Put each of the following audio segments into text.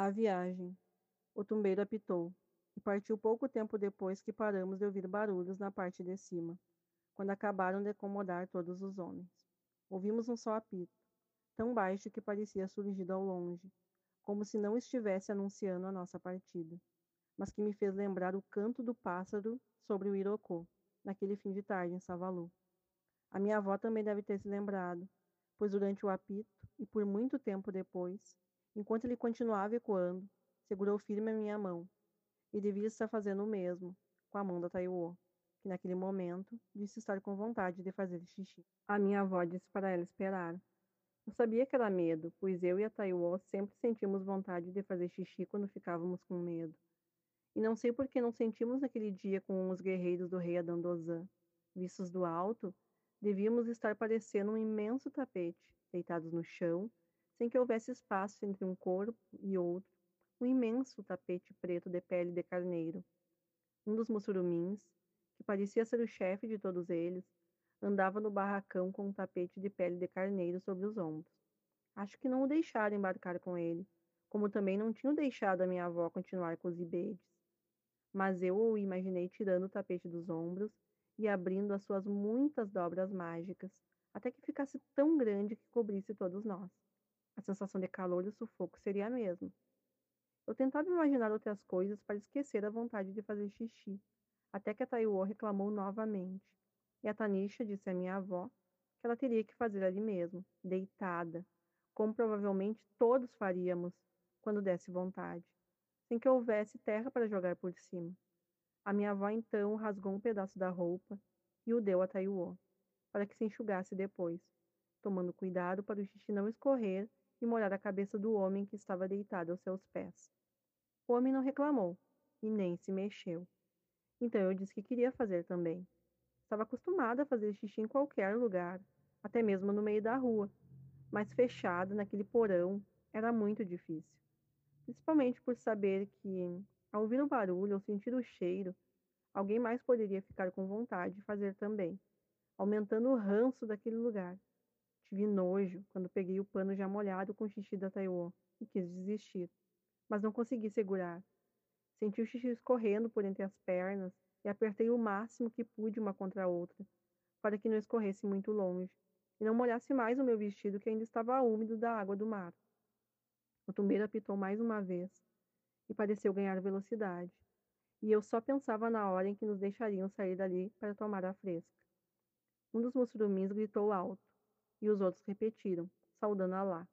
A viagem. O tumbeiro apitou e partiu pouco tempo depois que paramos de ouvir barulhos na parte de cima, quando acabaram de acomodar todos os homens. Ouvimos um só apito, tão baixo que parecia surgido ao longe, como se não estivesse anunciando a nossa partida, mas que me fez lembrar o canto do pássaro sobre o Irocô, naquele fim de tarde em Savalu. A minha avó também deve ter se lembrado, pois durante o apito, e por muito tempo depois, Enquanto ele continuava ecoando, segurou firme a minha mão, e devia estar fazendo o mesmo com a mão da Taiwo, que naquele momento disse estar com vontade de fazer xixi. A minha avó disse para ela esperar. Eu sabia que era medo, pois eu e a Taiwo sempre sentimos vontade de fazer xixi quando ficávamos com medo. E não sei por que não sentimos naquele dia com os guerreiros do rei Adandozan. Vistos do alto, devíamos estar parecendo um imenso tapete, deitados no chão, sem que houvesse espaço entre um corpo e outro, um imenso tapete preto de pele de carneiro. Um dos mussurumins, que parecia ser o chefe de todos eles, andava no barracão com um tapete de pele de carneiro sobre os ombros. Acho que não o deixaram embarcar com ele, como também não tinham deixado a minha avó continuar com os ibedes. Mas eu o imaginei tirando o tapete dos ombros e abrindo as suas muitas dobras mágicas, até que ficasse tão grande que cobrisse todos nós. A sensação de calor e sufoco seria a mesma. Eu tentava imaginar outras coisas para esquecer a vontade de fazer xixi, até que a Taiwo reclamou novamente. E a Tanisha disse à minha avó que ela teria que fazer ali mesmo, deitada, como provavelmente todos faríamos quando desse vontade, sem que houvesse terra para jogar por cima. A minha avó então rasgou um pedaço da roupa e o deu a Taiwo, para que se enxugasse depois, tomando cuidado para o xixi não escorrer e molhar a cabeça do homem que estava deitado aos seus pés. O homem não reclamou e nem se mexeu. Então eu disse que queria fazer também. Estava acostumada a fazer xixi em qualquer lugar, até mesmo no meio da rua, mas fechada naquele porão era muito difícil. Principalmente por saber que, ao ouvir o barulho ou sentir o cheiro, alguém mais poderia ficar com vontade de fazer também, aumentando o ranço daquele lugar. Tive nojo quando peguei o pano já molhado com o xixi da Taiwo e quis desistir, mas não consegui segurar. Senti o xixi escorrendo por entre as pernas e apertei o máximo que pude uma contra a outra, para que não escorresse muito longe e não molhasse mais o meu vestido que ainda estava úmido da água do mar. O tumbeiro apitou mais uma vez e pareceu ganhar velocidade, e eu só pensava na hora em que nos deixariam sair dali para tomar a fresca. Um dos mussurumins gritou alto e os outros repetiram, saudando Alá.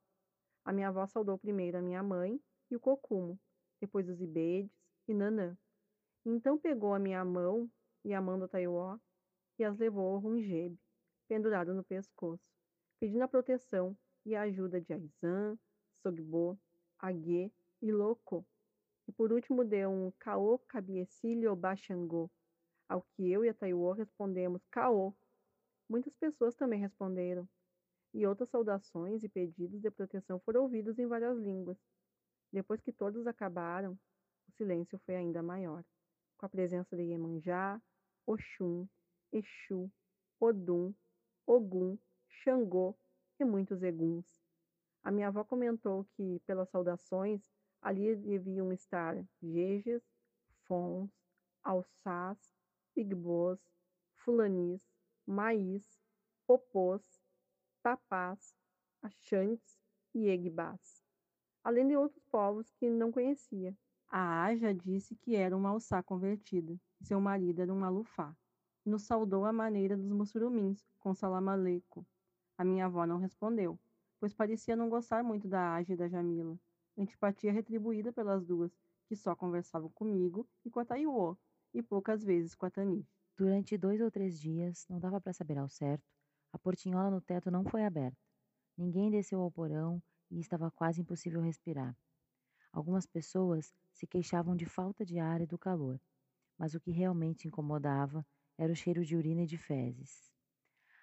A minha avó saudou primeiro a minha mãe e o cocumo, depois os ibedes e Nanã. Então pegou a minha mão e a mão do Taiwó e as levou ao Rungebe, pendurado no pescoço, pedindo a proteção e a ajuda de Aizan, Sogbo, Ague e Loco. E por último deu um Caô Cabiecilho Baxangô, ao que eu e a Taiwó respondemos Caô. Muitas pessoas também responderam, e outras saudações e pedidos de proteção foram ouvidos em várias línguas. Depois que todos acabaram, o silêncio foi ainda maior, com a presença de Iemanjá, Oxum, Exu, Odum, Ogum, Xangô e muitos eguns. A minha avó comentou que, pelas saudações, ali deviam estar Jejes, Fons, Alçás, Igbos, Fulanis, Maís, Popôs, Tapás, Achantes e Egbás, além de outros povos que não conhecia. A Aja disse que era uma alçá convertida, e seu marido era um alufá. Nos saudou à maneira dos mussurumins, com salamaleco. A minha avó não respondeu, pois parecia não gostar muito da Aja e da Jamila. Antipatia retribuída pelas duas, que só conversavam comigo e com a Taiwo, e poucas vezes com a Tani. Durante dois ou três dias, não dava para saber ao certo, a portinhola no teto não foi aberta. Ninguém desceu ao porão e estava quase impossível respirar. Algumas pessoas se queixavam de falta de ar e do calor, mas o que realmente incomodava era o cheiro de urina e de fezes.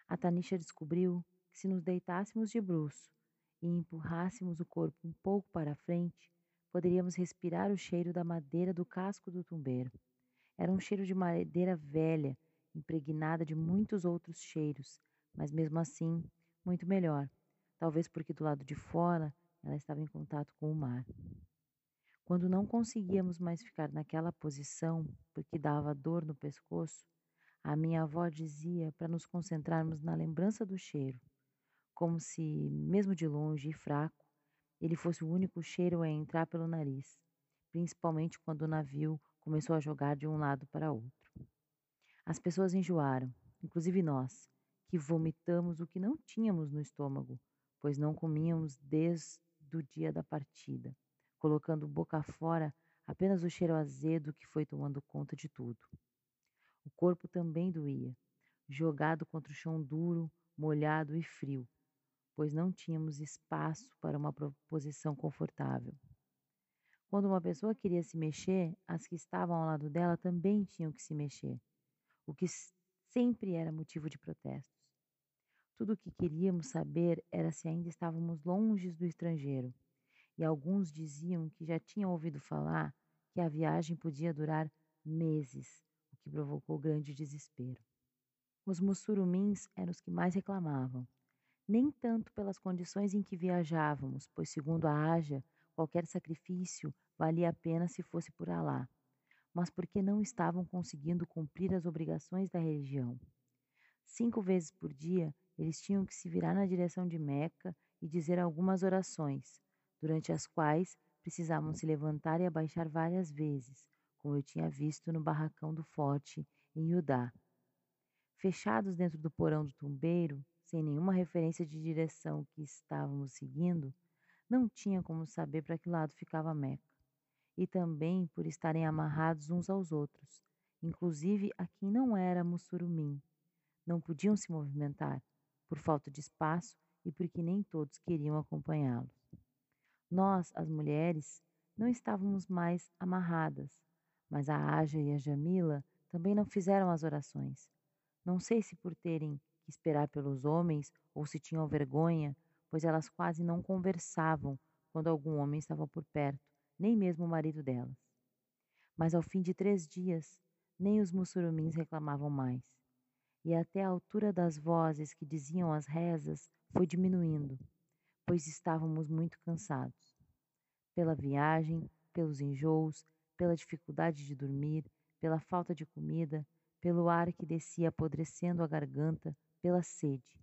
A Tanisha descobriu que se nos deitássemos de bruço e empurrássemos o corpo um pouco para a frente, poderíamos respirar o cheiro da madeira do casco do tumbeiro. Era um cheiro de madeira velha, impregnada de muitos outros cheiros, mas mesmo assim, muito melhor, talvez porque do lado de fora ela estava em contato com o mar. Quando não conseguíamos mais ficar naquela posição, porque dava dor no pescoço, a minha avó dizia para nos concentrarmos na lembrança do cheiro, como se, mesmo de longe e fraco, ele fosse o único cheiro a entrar pelo nariz, principalmente quando o navio começou a jogar de um lado para outro. As pessoas enjoaram, inclusive nós, que vomitamos o que não tínhamos no estômago, pois não comíamos desde o dia da partida colocando boca fora apenas o cheiro azedo que foi tomando conta de tudo. O corpo também doía, jogado contra o chão duro, molhado e frio, pois não tínhamos espaço para uma posição confortável. Quando uma pessoa queria se mexer, as que estavam ao lado dela também tinham que se mexer, o que sempre era motivo de protestos. Tudo o que queríamos saber era se ainda estávamos longe do estrangeiro e alguns diziam que já tinham ouvido falar que a viagem podia durar meses, o que provocou grande desespero. Os mussurumins eram os que mais reclamavam, nem tanto pelas condições em que viajávamos, pois, segundo a Aja, qualquer sacrifício valia a pena se fosse por Alá, mas porque não estavam conseguindo cumprir as obrigações da religião. Cinco vezes por dia, eles tinham que se virar na direção de Meca e dizer algumas orações, durante as quais precisavam se levantar e abaixar várias vezes, como eu tinha visto no barracão do forte em Judá. Fechados dentro do porão do tumbeiro, sem nenhuma referência de direção que estávamos seguindo, não tinha como saber para que lado ficava Meca. E também por estarem amarrados uns aos outros, inclusive a quem não era mussurumim. Não podiam se movimentar, por falta de espaço e porque nem todos queriam acompanhá-los. Nós, as mulheres, não estávamos mais amarradas, mas a Aja e a Jamila também não fizeram as orações. Não sei se por terem que esperar pelos homens ou se tinham vergonha, pois elas quase não conversavam quando algum homem estava por perto, nem mesmo o marido delas. Mas ao fim de três dias, nem os mussurumins reclamavam mais, e até a altura das vozes que diziam as rezas foi diminuindo, pois estávamos muito cansados. Pela viagem, pelos enjoos, pela dificuldade de dormir, pela falta de comida, pelo ar que descia apodrecendo a garganta, pela sede.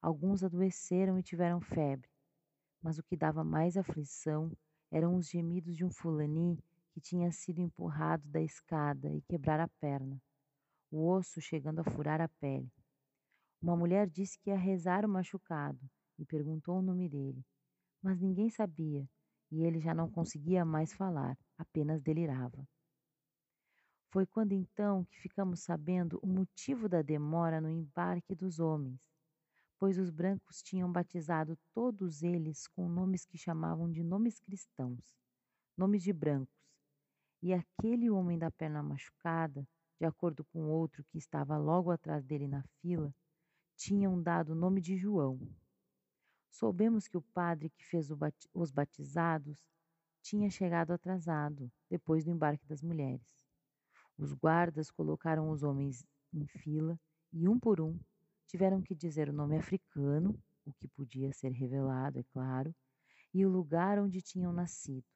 Alguns adoeceram e tiveram febre, mas o que dava mais aflição eram os gemidos de um fulani que tinha sido empurrado da escada e quebrar a perna, o osso chegando a furar a pele. Uma mulher disse que ia rezar o machucado, e perguntou o nome dele, mas ninguém sabia e ele já não conseguia mais falar, apenas delirava. Foi quando então que ficamos sabendo o motivo da demora no embarque dos homens, pois os brancos tinham batizado todos eles com nomes que chamavam de nomes cristãos, nomes de brancos, e aquele homem da perna machucada, de acordo com outro que estava logo atrás dele na fila, tinham dado o nome de João. Soubemos que o padre que fez os batizados tinha chegado atrasado, depois do embarque das mulheres. Os guardas colocaram os homens em fila e, um por um, tiveram que dizer o nome africano, o que podia ser revelado, é claro, e o lugar onde tinham nascido,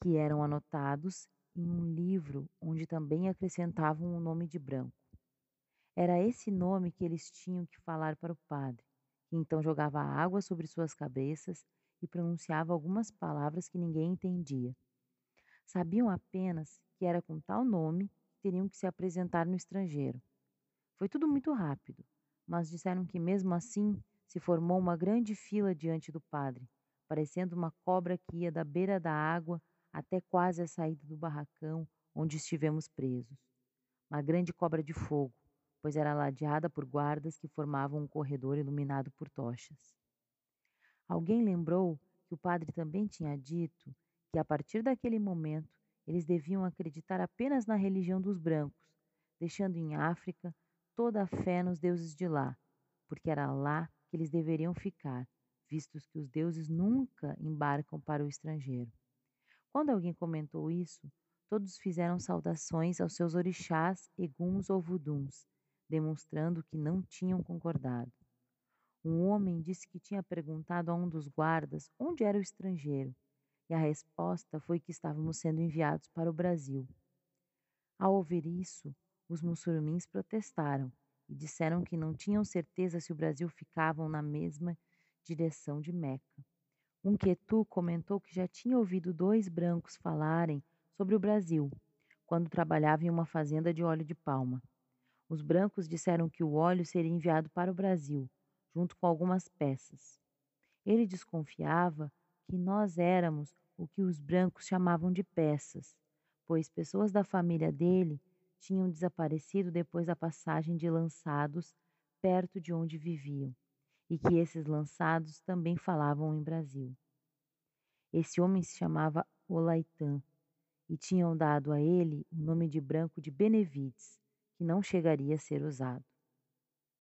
que eram anotados em um livro onde também acrescentavam o nome de branco. Era esse nome que eles tinham que falar para o padre então jogava água sobre suas cabeças e pronunciava algumas palavras que ninguém entendia. Sabiam apenas que era com tal nome que teriam que se apresentar no estrangeiro. Foi tudo muito rápido, mas disseram que mesmo assim se formou uma grande fila diante do padre, parecendo uma cobra que ia da beira da água até quase a saída do barracão onde estivemos presos. Uma grande cobra de fogo, pois era ladeada por guardas que formavam um corredor iluminado por tochas. Alguém lembrou que o padre também tinha dito que a partir daquele momento eles deviam acreditar apenas na religião dos brancos, deixando em África toda a fé nos deuses de lá, porque era lá que eles deveriam ficar, vistos que os deuses nunca embarcam para o estrangeiro. Quando alguém comentou isso, todos fizeram saudações aos seus orixás, eguns ou vuduns, demonstrando que não tinham concordado. Um homem disse que tinha perguntado a um dos guardas onde era o estrangeiro, e a resposta foi que estávamos sendo enviados para o Brasil. Ao ouvir isso, os muçulmins protestaram e disseram que não tinham certeza se o Brasil ficava na mesma direção de Meca. Um quetu comentou que já tinha ouvido dois brancos falarem sobre o Brasil, quando trabalhava em uma fazenda de óleo de palma. Os brancos disseram que o óleo seria enviado para o Brasil, junto com algumas peças. Ele desconfiava que nós éramos o que os brancos chamavam de peças, pois pessoas da família dele tinham desaparecido depois da passagem de lançados perto de onde viviam, e que esses lançados também falavam em Brasil. Esse homem se chamava Olaitã, e tinham dado a ele o nome de branco de Benevides, que não chegaria a ser usado.